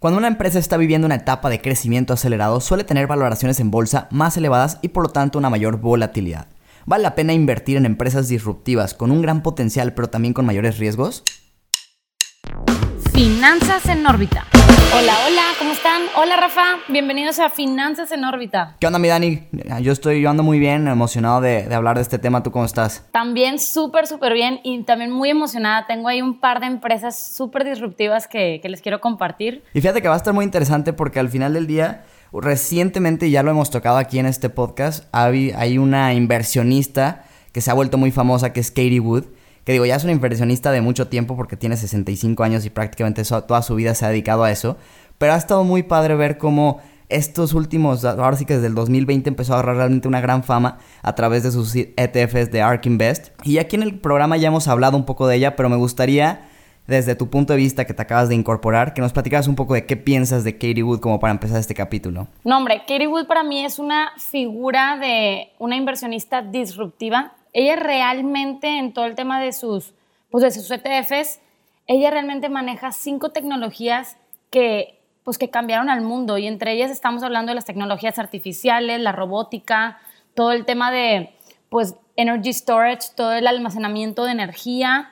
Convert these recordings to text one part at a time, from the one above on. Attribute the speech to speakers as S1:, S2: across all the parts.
S1: Cuando una empresa está viviendo una etapa de crecimiento acelerado, suele tener valoraciones en bolsa más elevadas y por lo tanto una mayor volatilidad. ¿Vale la pena invertir en empresas disruptivas con un gran potencial pero también con mayores riesgos?
S2: Finanzas en órbita. Hola, hola, ¿cómo están? Hola Rafa, bienvenidos a Finanzas en órbita.
S1: ¿Qué onda mi Dani? Yo estoy, yo ando muy bien, emocionado de, hablar de este tema. ¿Tú cómo estás?
S2: También súper, súper bien y también muy emocionada. Tengo ahí un par de empresas súper disruptivas que, que les quiero compartir.
S1: Y fíjate que va a estar muy interesante porque al final del día recientemente ya lo hemos tocado aquí en este podcast, hay una inversionista que se ha vuelto muy famosa que es Katie Wood que digo, ya es una inversionista de mucho tiempo porque tiene 65 años y prácticamente toda su vida se ha dedicado a eso. Pero ha estado muy padre ver cómo estos últimos, ahora sí que desde el 2020 empezó a agarrar realmente una gran fama a través de sus ETFs de ARK Invest. Y aquí en el programa ya hemos hablado un poco de ella, pero me gustaría, desde tu punto de vista que te acabas de incorporar, que nos platicaras un poco de qué piensas de Katie Wood como para empezar este capítulo.
S2: No, hombre, Katie Wood para mí es una figura de una inversionista disruptiva ella realmente en todo el tema de sus, pues de sus ETFs, ella realmente maneja cinco tecnologías que, pues que cambiaron al mundo. Y entre ellas estamos hablando de las tecnologías artificiales, la robótica, todo el tema de pues energy storage, todo el almacenamiento de energía,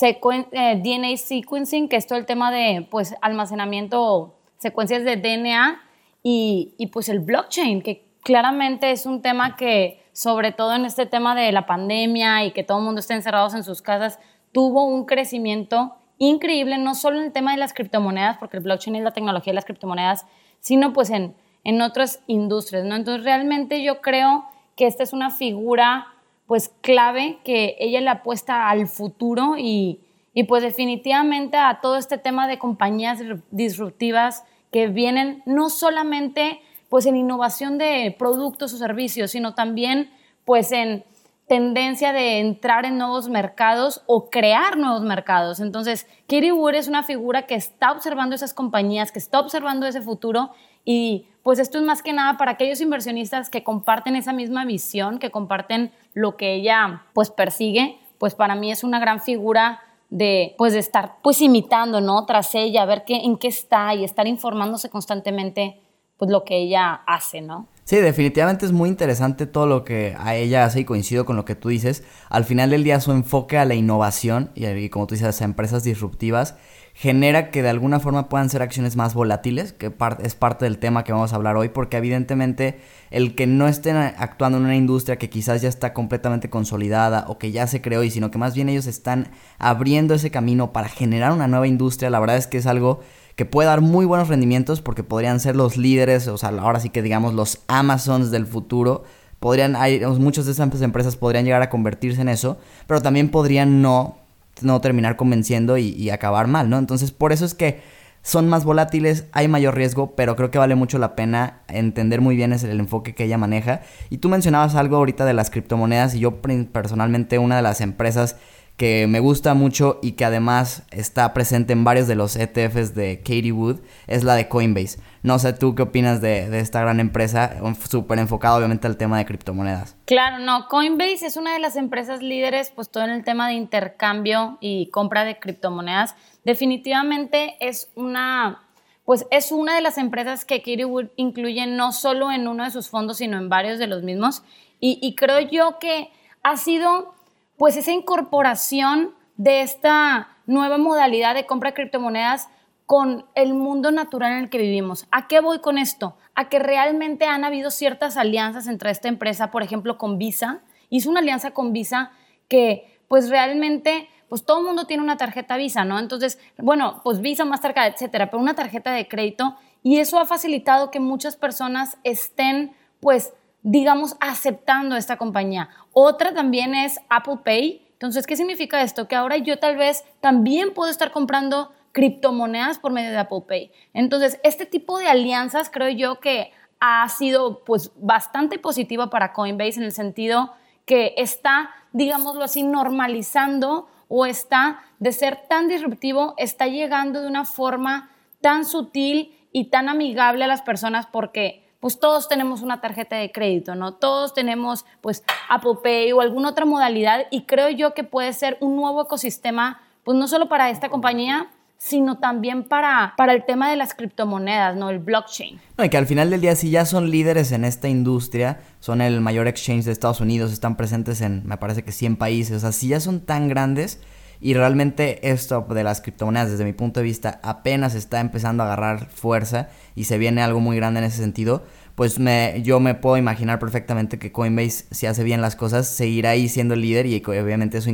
S2: eh, DNA sequencing, que es todo el tema de pues almacenamiento, secuencias de DNA y, y pues el blockchain, que claramente es un tema que sobre todo en este tema de la pandemia y que todo el mundo esté encerrados en sus casas, tuvo un crecimiento increíble, no solo en el tema de las criptomonedas, porque el blockchain es la tecnología de las criptomonedas, sino pues en, en otras industrias, ¿no? Entonces realmente yo creo que esta es una figura pues clave que ella le apuesta al futuro y, y pues definitivamente a todo este tema de compañías disruptivas que vienen no solamente pues en innovación de productos o servicios, sino también pues en tendencia de entrar en nuevos mercados o crear nuevos mercados. Entonces, Katie Wood es una figura que está observando esas compañías, que está observando ese futuro y pues esto es más que nada para aquellos inversionistas que comparten esa misma visión, que comparten lo que ella pues persigue, pues para mí es una gran figura de pues de estar pues imitando, ¿no? Tras ella, ver qué, en qué está y estar informándose constantemente pues lo que ella hace, ¿no?
S1: Sí, definitivamente es muy interesante todo lo que a ella hace y coincido con lo que tú dices. Al final del día su enfoque a la innovación y, como tú dices a empresas disruptivas genera que de alguna forma puedan ser acciones más volátiles, que es parte del tema que vamos a hablar hoy, porque evidentemente el que no estén actuando en una industria que quizás ya está completamente consolidada o que ya se creó y sino que más bien ellos están abriendo ese camino para generar una nueva industria, la verdad es que es algo que puede dar muy buenos rendimientos porque podrían ser los líderes, o sea, ahora sí que digamos los Amazons del futuro. Podrían, hay, muchas de esas empresas podrían llegar a convertirse en eso, pero también podrían no, no terminar convenciendo y, acabar mal, ¿no? Entonces, por eso es que son más volátiles, hay mayor riesgo, pero creo que vale mucho la pena entender muy bien el enfoque que ella maneja. Y tú mencionabas algo ahorita de las criptomonedas y yo personalmente una de las empresas que me gusta mucho y que además está presente en varios de los ETFs de Katie Wood, es la de Coinbase. No sé tú qué opinas de, esta gran empresa, súper enfocada obviamente al tema de criptomonedas.
S2: Claro, no, Coinbase es una de las empresas líderes, pues todo en el tema de intercambio y compra de criptomonedas. Definitivamente es una, pues es una de las empresas que Katie Wood incluye no solo en uno de sus fondos, sino en varios de los mismos. Y creo yo que ha sido pues esa incorporación de esta nueva modalidad de compra de criptomonedas con el mundo natural en el que vivimos. ¿A qué voy con esto? A que realmente han habido ciertas alianzas entre esta empresa, por ejemplo, con Visa. Hizo una alianza con Visa que pues realmente pues todo el mundo tiene una tarjeta Visa, ¿no? Entonces, bueno, pues Visa, Mastercard, etcétera, pero una tarjeta de crédito y eso ha facilitado que muchas personas estén pues digamos, aceptando esta compañía. Otra también es Apple Pay. Entonces, ¿qué significa esto? Que ahora yo tal vez también puedo estar comprando criptomonedas por medio de Apple Pay. Entonces, este tipo de alianzas creo yo que ha sido pues bastante positiva para Coinbase en el sentido que está, digámoslo así, normalizando o está de ser tan disruptivo, está llegando de una forma tan sutil y tan amigable a las personas porque pues todos tenemos una tarjeta de crédito, ¿no? Todos tenemos pues Apple Pay o alguna otra modalidad y creo yo que puede ser un nuevo ecosistema, pues no solo para esta compañía, sino también para, para el tema de las criptomonedas, ¿no? El blockchain.
S1: Y que al final del día, si ya son líderes en esta industria, son el mayor exchange de Estados Unidos, están presentes en, me parece que 100 países, o sea, si ya son tan grandes y realmente esto de las criptomonedas, desde mi punto de vista, apenas está empezando a agarrar fuerza y se viene algo muy grande en ese sentido, pues me, yo me puedo imaginar perfectamente que Coinbase, si hace bien las cosas, seguirá ahí siendo el líder y obviamente eso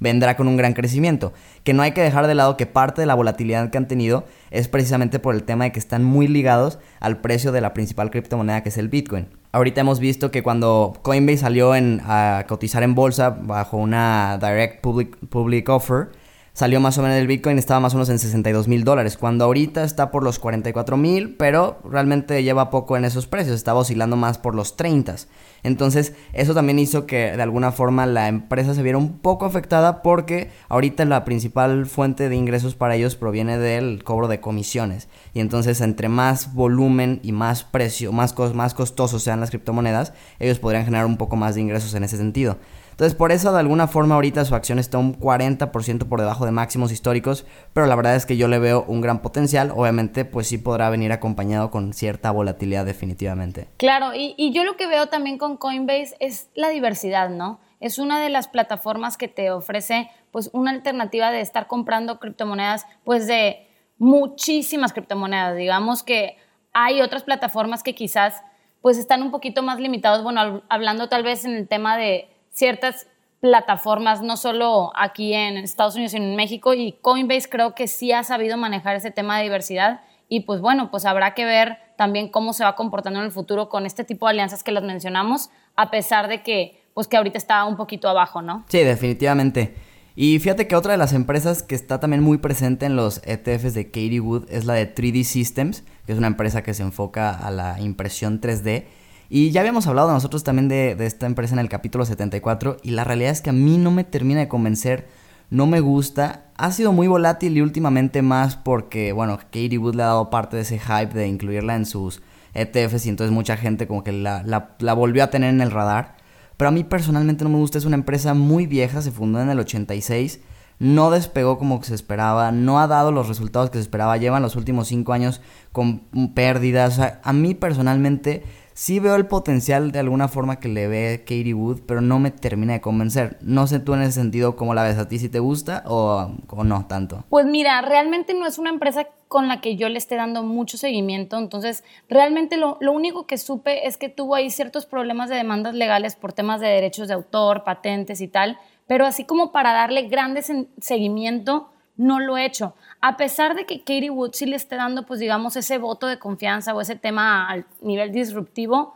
S1: vendrá con un gran crecimiento. Que no hay que dejar de lado que parte de la volatilidad que han tenido es precisamente por el tema de que están muy ligados al precio de la principal criptomoneda que es el Bitcoin. Ahorita hemos visto que cuando Coinbase salió en, a cotizar en bolsa bajo una Direct Public, public Offer, salió más o menos el Bitcoin, estaba más o menos en 62 mil dólares, cuando ahorita está por los 44 mil, pero realmente lleva poco en esos precios, estaba oscilando más por los 30. Entonces, eso también hizo que de alguna forma la empresa se viera un poco afectada porque ahorita la principal fuente de ingresos para ellos proviene del cobro de comisiones. Y entonces, entre más volumen y más precio, más, más costosos sean las criptomonedas, ellos podrían generar un poco más de ingresos en ese sentido. Entonces, por eso de alguna forma ahorita su acción está un 40% por debajo de máximos históricos, pero la verdad es que yo le veo un gran potencial. Obviamente, pues sí podrá venir acompañado con cierta volatilidad definitivamente.
S2: Claro, y, yo lo que veo también con Coinbase es la diversidad, ¿no? Es una de las plataformas que te ofrece pues una alternativa de estar comprando criptomonedas pues de muchísimas criptomonedas. Digamos que hay otras plataformas que quizás pues están un poquito más limitados, bueno, hablando tal vez en el tema de ciertas plataformas, no solo aquí en Estados Unidos, sino en México, y Coinbase creo que sí ha sabido manejar ese tema de diversidad y pues bueno, pues habrá que ver también cómo se va comportando en el futuro con este tipo de alianzas que las mencionamos, a pesar de que pues que ahorita está un poquito abajo, ¿no?
S1: Sí, definitivamente. Y fíjate que otra de las empresas que está también muy presente en los ETFs de Katie Wood es la de 3D Systems, que es una empresa que se enfoca a la impresión 3D y ya habíamos hablado nosotros también de, esta empresa en el capítulo 74 y la realidad es que a mí no me termina de convencer, no me gusta. Ha sido muy volátil y últimamente más porque, bueno, Katie Wood le ha dado parte de ese hype de incluirla en sus ETFs y entonces mucha gente como que la, la volvió a tener en el radar. Pero a mí personalmente no me gusta, es una empresa muy vieja, se fundó en el 86 no despegó como se esperaba, no ha dado los resultados que se esperaba, llevan los últimos cinco años con pérdidas. a mí personalmente sí veo el potencial de alguna forma que le ve Katie Wood, pero no me termina de convencer. No sé tú en ese sentido cómo la ves a ti, si te gusta o, no tanto.
S2: Pues mira, realmente no es una empresa con la que yo le esté dando mucho seguimiento, entonces realmente lo, lo único que supe es que tuvo ahí ciertos problemas de demandas legales por temas de derechos de autor, patentes y tal, pero así como para darle grandes seguimiento, no lo he hecho. A pesar de que Katie Wood sí le esté dando, pues digamos, ese voto de confianza o ese tema al nivel disruptivo,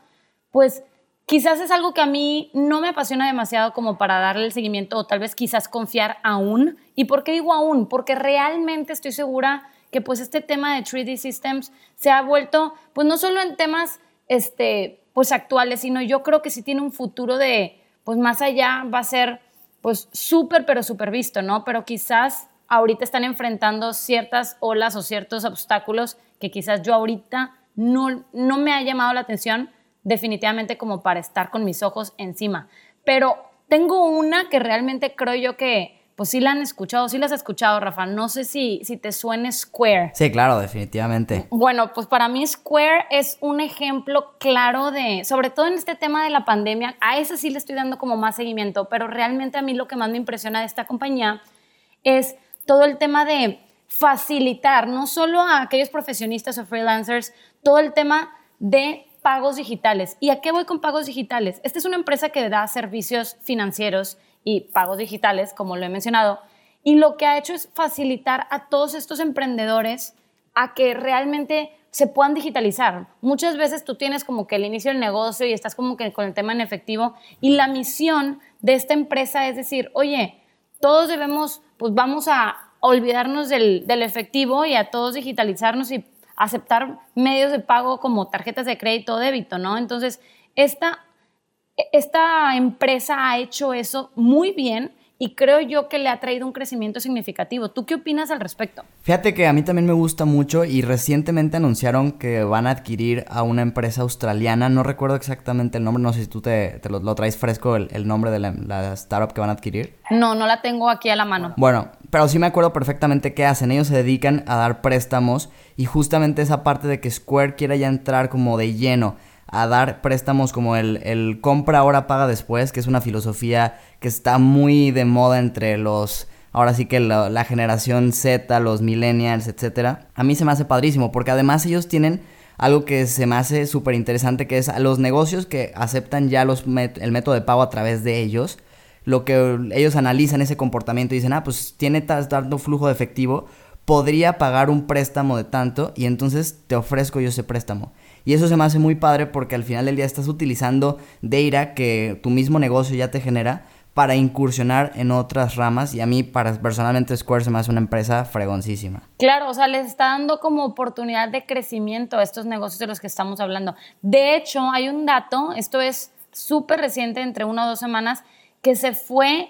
S2: pues quizás es algo que a mí no me apasiona demasiado como para darle el seguimiento o tal vez quizás confiar aún. ¿Y por qué digo aún? Porque realmente estoy segura que pues este tema de 3D Systems se ha vuelto, pues no solo en temas este, pues actuales, sino yo creo que sí tiene un futuro de, pues más allá va a ser pues súper, pero súper visto, ¿no? Pero quizás ahorita están enfrentando ciertas olas o ciertos obstáculos que quizás yo ahorita no, no me ha llamado la atención definitivamente como para estar con mis ojos encima. Pero tengo una que realmente creo yo que, pues sí la han escuchado, sí la has escuchado, Rafa. No sé si, si te suene Square.
S1: Sí, claro, definitivamente.
S2: Bueno, pues para mí Square es un ejemplo claro de, sobre todo en este tema de la pandemia, a esa sí le estoy dando como más seguimiento, pero realmente a mí lo que más me impresiona de esta compañía es todo el tema de facilitar, no solo a aquellos profesionistas o freelancers, todo el tema de pagos digitales. ¿Y a qué voy con pagos digitales? Esta es una empresa que da servicios financieros y pagos digitales, como lo he mencionado, y lo que ha hecho es facilitar a todos estos emprendedores a que realmente se puedan digitalizar. Muchas veces tú tienes como que el inicio del negocio y estás como que con el tema en efectivo y la misión de esta empresa es decir, oye, todos debemos, pues vamos a olvidarnos del, efectivo y a todos digitalizarnos y aceptar medios de pago como tarjetas de crédito o débito, ¿no? Entonces, esta esta empresa ha hecho eso muy bien y creo yo que le ha traído un crecimiento significativo. ¿Tú qué opinas al respecto?
S1: Fíjate que a mí también me gusta mucho y recientemente anunciaron que van a adquirir a una empresa australiana, no recuerdo exactamente el nombre, no sé si tú te, lo, traes fresco el, nombre de la, startup que van a adquirir.
S2: No, no la tengo aquí a la mano.
S1: Bueno, pero sí me acuerdo perfectamente qué hacen. Ellos se dedican a dar préstamos y justamente esa parte de que Square quiera ya entrar como de lleno a dar préstamos como el, el compra ahora paga después, que es una filosofía que está muy de moda entre los ahora sí que la, generación Z, los millennials, etcétera. A mí se me hace padrísimo porque además ellos tienen algo que se me hace súper interesante que es a los negocios que aceptan ya los el método de pago a través de ellos. Lo que ellos analizan ese comportamiento y dicen, ah, pues tiene tanto flujo de efectivo, podría pagar un préstamo de tanto y entonces te ofrezco yo ese préstamo. Y eso se me hace muy padre porque al final del día estás utilizando data que tu mismo negocio ya te genera para incursionar en otras ramas y a mí para personalmente Square se me hace una empresa fregoncísima.
S2: Claro, o sea, les está dando como oportunidad de crecimiento a estos negocios de los que estamos hablando. De hecho, hay un dato, esto es súper reciente, entre una o dos semanas, que se fue,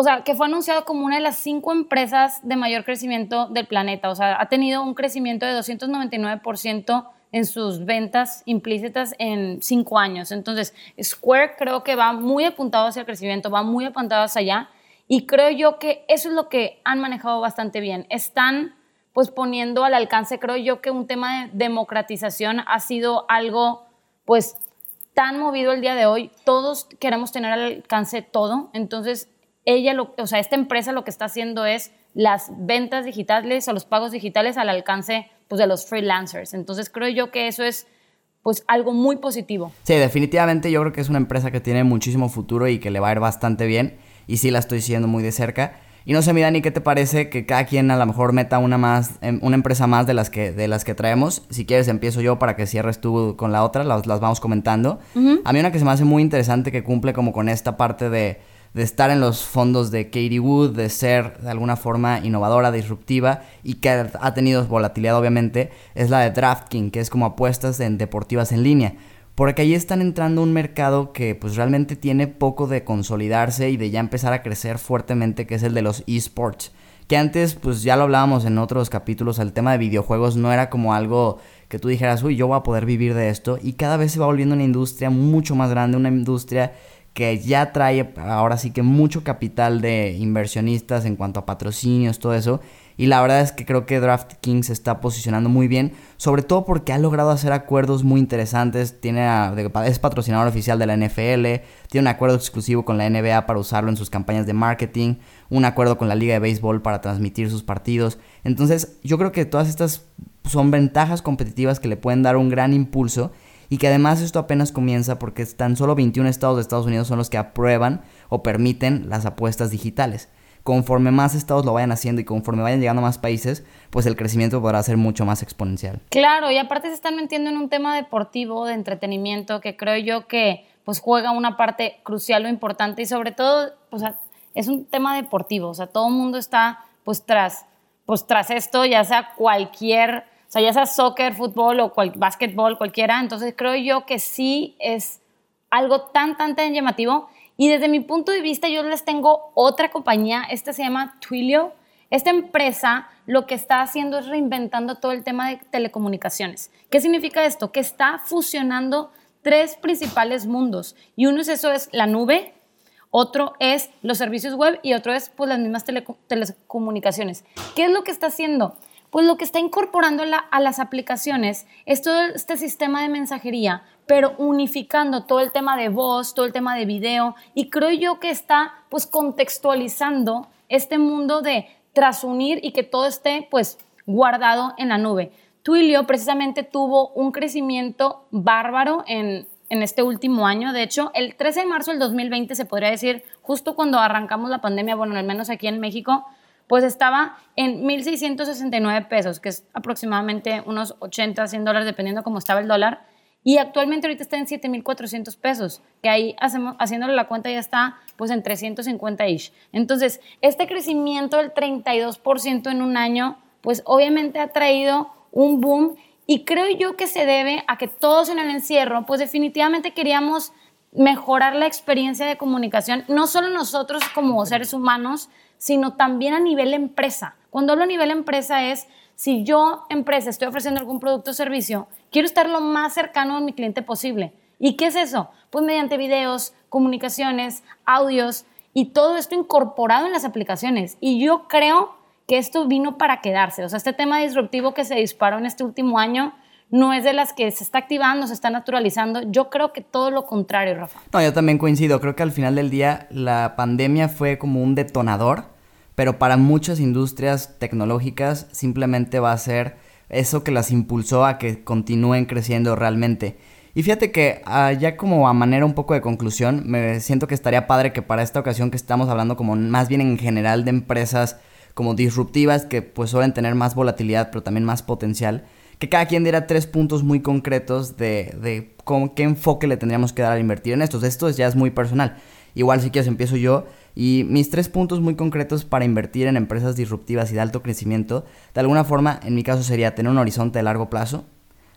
S2: o sea, que fue anunciado como una de las cinco empresas de mayor crecimiento del planeta. O sea, ha tenido un crecimiento de 299% en sus ventas implícitas en cinco años. Entonces, Square creo que va muy apuntado hacia el crecimiento, va muy apuntado hacia allá y creo yo que eso es lo que han manejado bastante bien. Están pues poniendo al alcance, creo yo que un tema de democratización ha sido algo pues tan movido el día de hoy. Todos queremos tener al alcance todo. Entonces, ella, lo, o sea, esta empresa lo que está haciendo es las ventas digitales o los pagos digitales al alcance pues, de los freelancers. Entonces creo yo que eso es pues algo muy positivo.
S1: Sí, definitivamente yo creo que es una empresa que tiene muchísimo futuro y que le va a ir bastante bien y sí la estoy siguiendo muy de cerca. Y no sé, mi Dani, ¿qué te parece que cada quien a lo mejor meta una más, em, una empresa más de las que, de las que traemos? Si quieres empiezo yo para que cierres tú con la otra, las, las vamos comentando. A mí una que se me hace muy interesante que cumple como con esta parte de de estar en los fondos de Katie Wood, de ser de alguna forma innovadora, disruptiva y que ha tenido volatilidad obviamente, es la de DraftKings, que es como apuestas en deportivas en línea. Porque ahí están entrando un mercado que pues realmente tiene poco de consolidarse y de ya empezar a crecer fuertemente, que es el de los esports. Que antes, pues ya lo hablábamos en otros capítulos, el tema de videojuegos no era como algo que tú dijeras, uy, yo voy a poder vivir de esto. Y cada vez se va volviendo una industria mucho más grande, una industria que ya trae ahora sí que mucho capital de inversionistas en cuanto a patrocinios, todo eso. Y la verdad es que creo que DraftKings está posicionando muy bien, sobre todo porque ha logrado hacer acuerdos muy interesantes. Tiene es patrocinador oficial de la NFL, tiene un acuerdo exclusivo con la NBA para usarlo en sus campañas de marketing, un acuerdo con la Liga de Béisbol para transmitir sus partidos. Entonces, yo creo que todas estas son ventajas competitivas que le pueden dar un gran impulso y que además esto apenas comienza porque tan solo 21 estados de Estados Unidos son los que aprueban o permiten las apuestas digitales. Conforme más estados lo vayan haciendo y conforme vayan llegando más países, pues el crecimiento podrá ser mucho más exponencial.
S2: Claro, y aparte se están metiendo en un tema deportivo, de entretenimiento, que creo yo que pues juega una parte crucial o importante y sobre todo, es un tema deportivo, o sea, todo el mundo está pues tras, pues tras esto, ya sea cualquier o sea, ya sea soccer, fútbol o cual, básquetbol, cualquiera. Entonces creo yo que sí es algo tan, tan, tan llamativo. Y desde mi punto de vista, yo les tengo otra compañía. Esta se llama Twilio. Esta empresa lo que está haciendo es reinventando todo el tema de telecomunicaciones. ¿Qué significa esto? Que está fusionando tres principales mundos. Y uno es eso, es la nube, otro es los servicios web y otro es pues las mismas telecomunicaciones. ¿Qué es lo que está haciendo? Pues lo que está incorporando a las aplicaciones es todo este sistema de mensajería, pero unificando todo el tema de voz, todo el tema de video, y creo yo que está pues contextualizando este mundo de trasunir y que todo esté pues guardado en la nube. Twilio precisamente tuvo un crecimiento bárbaro en, en este último año. De hecho, el 13 de marzo del 2020 se podría decir, justo cuando arrancamos la pandemia, bueno, al menos aquí en México, pues estaba en 1.669 pesos, que es aproximadamente unos 80, 100 dólares, dependiendo cómo estaba el dólar. Y actualmente ahorita está en 7.400 pesos, que ahí hacemos, haciéndole la cuenta ya está pues en 350-ish. Entonces, este crecimiento del 32% en un año, pues obviamente ha traído un boom y creo yo que se debe a que todos en el encierro, pues definitivamente queríamos mejorar la experiencia de comunicación, no solo nosotros como seres humanos, sino también a nivel empresa. Cuando hablo a nivel empresa es, si yo, empresa, estoy ofreciendo algún producto o servicio, quiero estar lo más cercano a mi cliente posible. ¿Y qué es eso? Pues mediante videos, comunicaciones, audios y todo esto incorporado en las aplicaciones. Y yo creo que esto vino para quedarse. O sea, este tema disruptivo que se disparó en este último año no es de las que se está activando, se está naturalizando. Yo creo que todo lo contrario, Rafa.
S1: No, yo también coincido. Creo que al final del día la pandemia fue como un detonador, pero para muchas industrias tecnológicas simplemente va a ser eso que las impulsó a que continúen creciendo realmente. Y fíjate que ah, ya como a manera un poco de conclusión, me siento que estaría padre que para esta ocasión que estamos hablando como más bien en general de empresas como disruptivas que pues suelen tener más volatilidad pero también más potencial, que cada quien diera tres puntos muy concretos de, de con qué enfoque le tendríamos que dar al invertir en estos. Esto ya es muy personal. Igual si quieres empiezo yo. Y mis tres puntos muy concretos para invertir en empresas disruptivas y de alto crecimiento, de alguna forma, en mi caso sería tener un horizonte de largo plazo.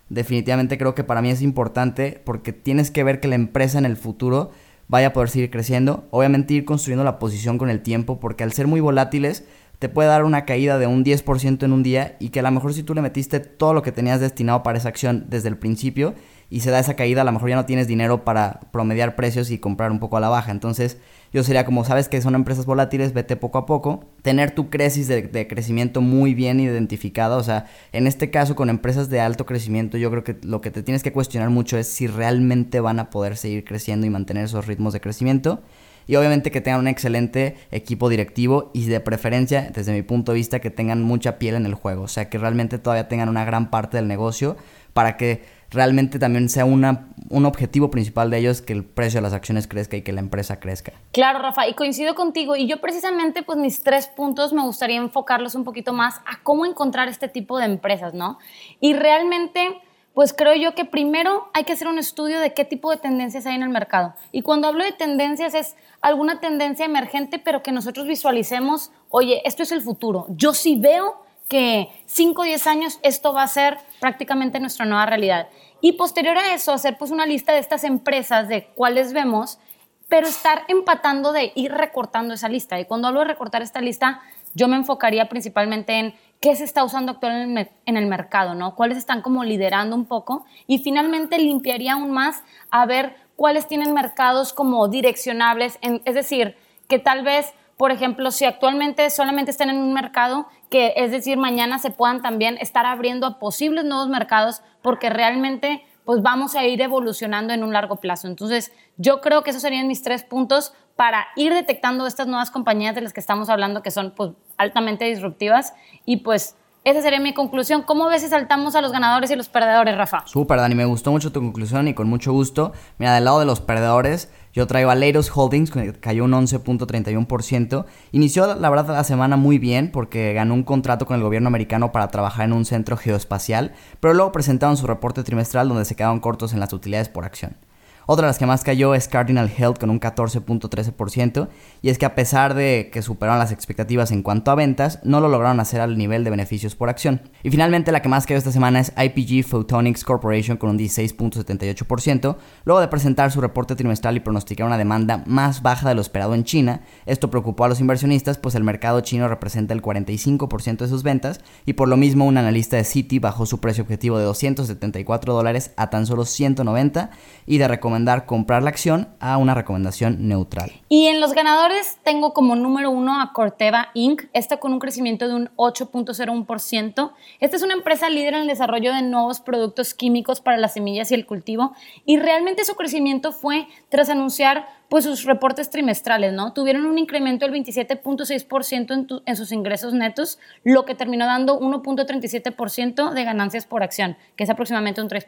S1: Definitivamente creo que para mí es importante porque tienes que ver que la empresa en el futuro vaya a poder seguir creciendo. Obviamente ir construyendo la posición con el tiempo porque al ser muy volátiles te puede dar una caída de un 10% en un día y que a lo mejor si tú le metiste todo lo que tenías destinado para esa acción desde el principio y se da esa caída, a lo mejor ya no tienes dinero para promediar precios y comprar un poco a la baja. Entonces yo sería como, sabes que son empresas volátiles, vete poco a poco, tener tu crisis de, de crecimiento muy bien identificada. O sea, en este caso con empresas de alto crecimiento, yo creo que lo que te tienes que cuestionar mucho es si realmente van a poder seguir creciendo y mantener esos ritmos de crecimiento y obviamente que tengan un excelente equipo directivo y de preferencia, desde mi punto de vista, que tengan mucha piel en el juego, o sea, que realmente todavía tengan una gran parte del negocio para que realmente también sea una, un objetivo principal de ellos que el precio de las acciones crezca y que la empresa crezca.
S2: Claro, Rafa, y coincido contigo. Y yo precisamente, pues mis tres puntos me gustaría enfocarlos un poquito más a cómo encontrar este tipo de empresas, ¿no? Y realmente pues creo yo que primero hay que hacer un estudio de qué tipo de tendencias hay en el mercado. Y cuando hablo de tendencias es alguna tendencia emergente, pero que nosotros visualicemos, oye, esto es el futuro. Yo sí veo que 5 o 10 años esto va a ser prácticamente nuestra nueva realidad. Y posterior a eso, hacer pues una lista de estas empresas de cuáles vemos, pero estar empatando de ir recortando esa lista. Y cuando hablo de recortar esta lista, yo me enfocaría principalmente en qué se está usando actualmente en el mercado, ¿no? Cuáles están como liderando un poco y finalmente limpiaría aún más a ver cuáles tienen mercados como direccionables, es decir, que tal vez, por ejemplo, si actualmente solamente están en un mercado, que es decir, mañana se puedan también estar abriendo a posibles nuevos mercados porque realmente pues vamos a ir evolucionando en un largo plazo. Entonces, yo creo que esos serían mis tres puntos para ir detectando estas nuevas compañías de las que estamos hablando que son pues, altamente disruptivas y pues esa sería mi conclusión. ¿Cómo ves si saltamos a los ganadores y los perdedores, Rafa?
S1: Súper, Dani. Me gustó mucho tu conclusión y con mucho gusto. Mira, del lado de los perdedores, yo traigo a Leidos Holdings, que cayó un 11.31%. Inició, la verdad, la semana muy bien porque ganó un contrato con el gobierno americano para trabajar en un centro geoespacial, pero luego presentaron su reporte trimestral donde se quedaron cortos en las utilidades por acción. Otra de las que más cayó es Cardinal Health con un 14.13%, y es que a pesar de que superaron las expectativas en cuanto a ventas, no lo lograron hacer al nivel de beneficios por acción. Y finalmente la que más cayó esta semana es IPG Photonics Corporation con un 16.78%, luego de presentar su reporte trimestral y pronosticar una demanda más baja de lo esperado en China. Esto preocupó a los inversionistas, pues el mercado chino representa el 45% de sus ventas, y por lo mismo un analista de Citi bajó su precio objetivo de 274 dólares a tan solo 190 y de comprar la acción a una recomendación neutral.
S2: Y en los ganadores tengo como número uno a Corteva Inc., esta con un crecimiento de un 8.01%. Esta es una empresa líder en el desarrollo de nuevos productos químicos para las semillas y el cultivo y realmente su crecimiento fue tras anunciar pues sus reportes trimestrales, ¿no? Tuvieron un incremento del 27.6% en, sus ingresos netos, lo que terminó dando 1.37% de ganancias por acción, que es aproximadamente un, 3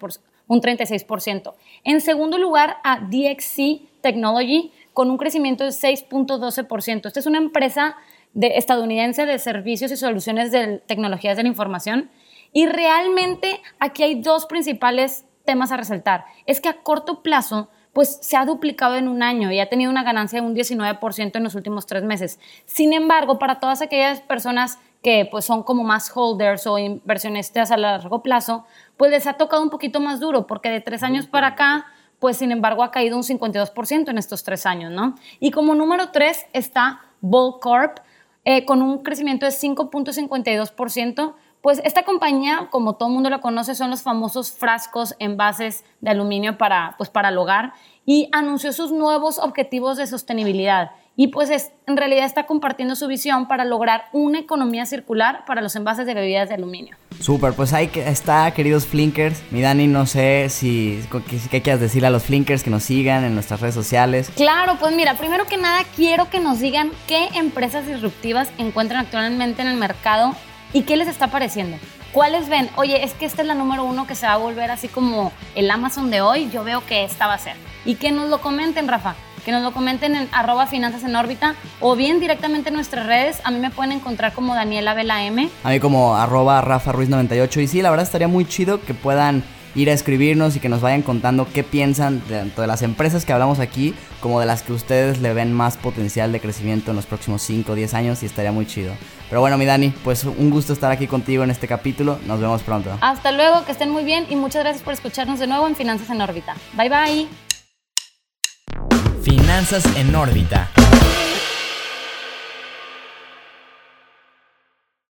S2: un 36%. En segundo lugar, a DXC Technology, con un crecimiento de 6.12%. Esta es una empresa de, estadounidense de servicios y soluciones de tecnologías de la información. Y realmente aquí hay dos principales temas a resaltar. Es que a corto plazo pues se ha duplicado en un año y ha tenido una ganancia de un 19% en los últimos tres meses. Sin embargo, para todas aquellas personas que pues son como más holders o inversionistas a largo plazo, pues les ha tocado un poquito más duro porque de tres años para acá pues sin embargo ha caído un 52% en estos tres años, ¿no? Y como número tres está Ball Corp, eh, con un crecimiento de 5.52%. Pues esta compañía, como todo el mundo la conoce, son los famosos frascos, envases de aluminio para, pues para el hogar y anunció sus nuevos objetivos de sostenibilidad. Y pues es, en realidad está compartiendo su visión para lograr una economía circular para los envases de bebidas de aluminio.
S1: Súper, pues ahí está, queridos Flinkers. Mi Dani, no sé si qué quieras decirle a los Flinkers que nos sigan en nuestras redes sociales.
S2: Claro, pues mira, primero que nada quiero que nos digan qué empresas disruptivas encuentran actualmente en el mercado y qué les está pareciendo. ¿Cuáles ven? Oye, es que esta es la número uno que se va a volver así como el Amazon de hoy. Yo veo que esta va a ser. Y que nos lo comenten, Rafa que nos lo comenten en arroba finanzas en órbita o bien directamente en nuestras redes. A mí me pueden encontrar como Daniela Vela M.
S1: A mí como arroba Rafa Ruiz 98. Y sí, la verdad estaría muy chido que puedan ir a escribirnos y que nos vayan contando qué piensan tanto de las empresas que hablamos aquí como de las que ustedes le ven más potencial de crecimiento en los próximos 5 o 10 años y estaría muy chido. Pero bueno, mi Dani, pues un gusto estar aquí contigo en este capítulo. Nos vemos pronto.
S2: Hasta luego, que estén muy bien y muchas gracias por escucharnos de nuevo en Finanzas en órbita. Bye bye.
S3: Finanzas en órbita.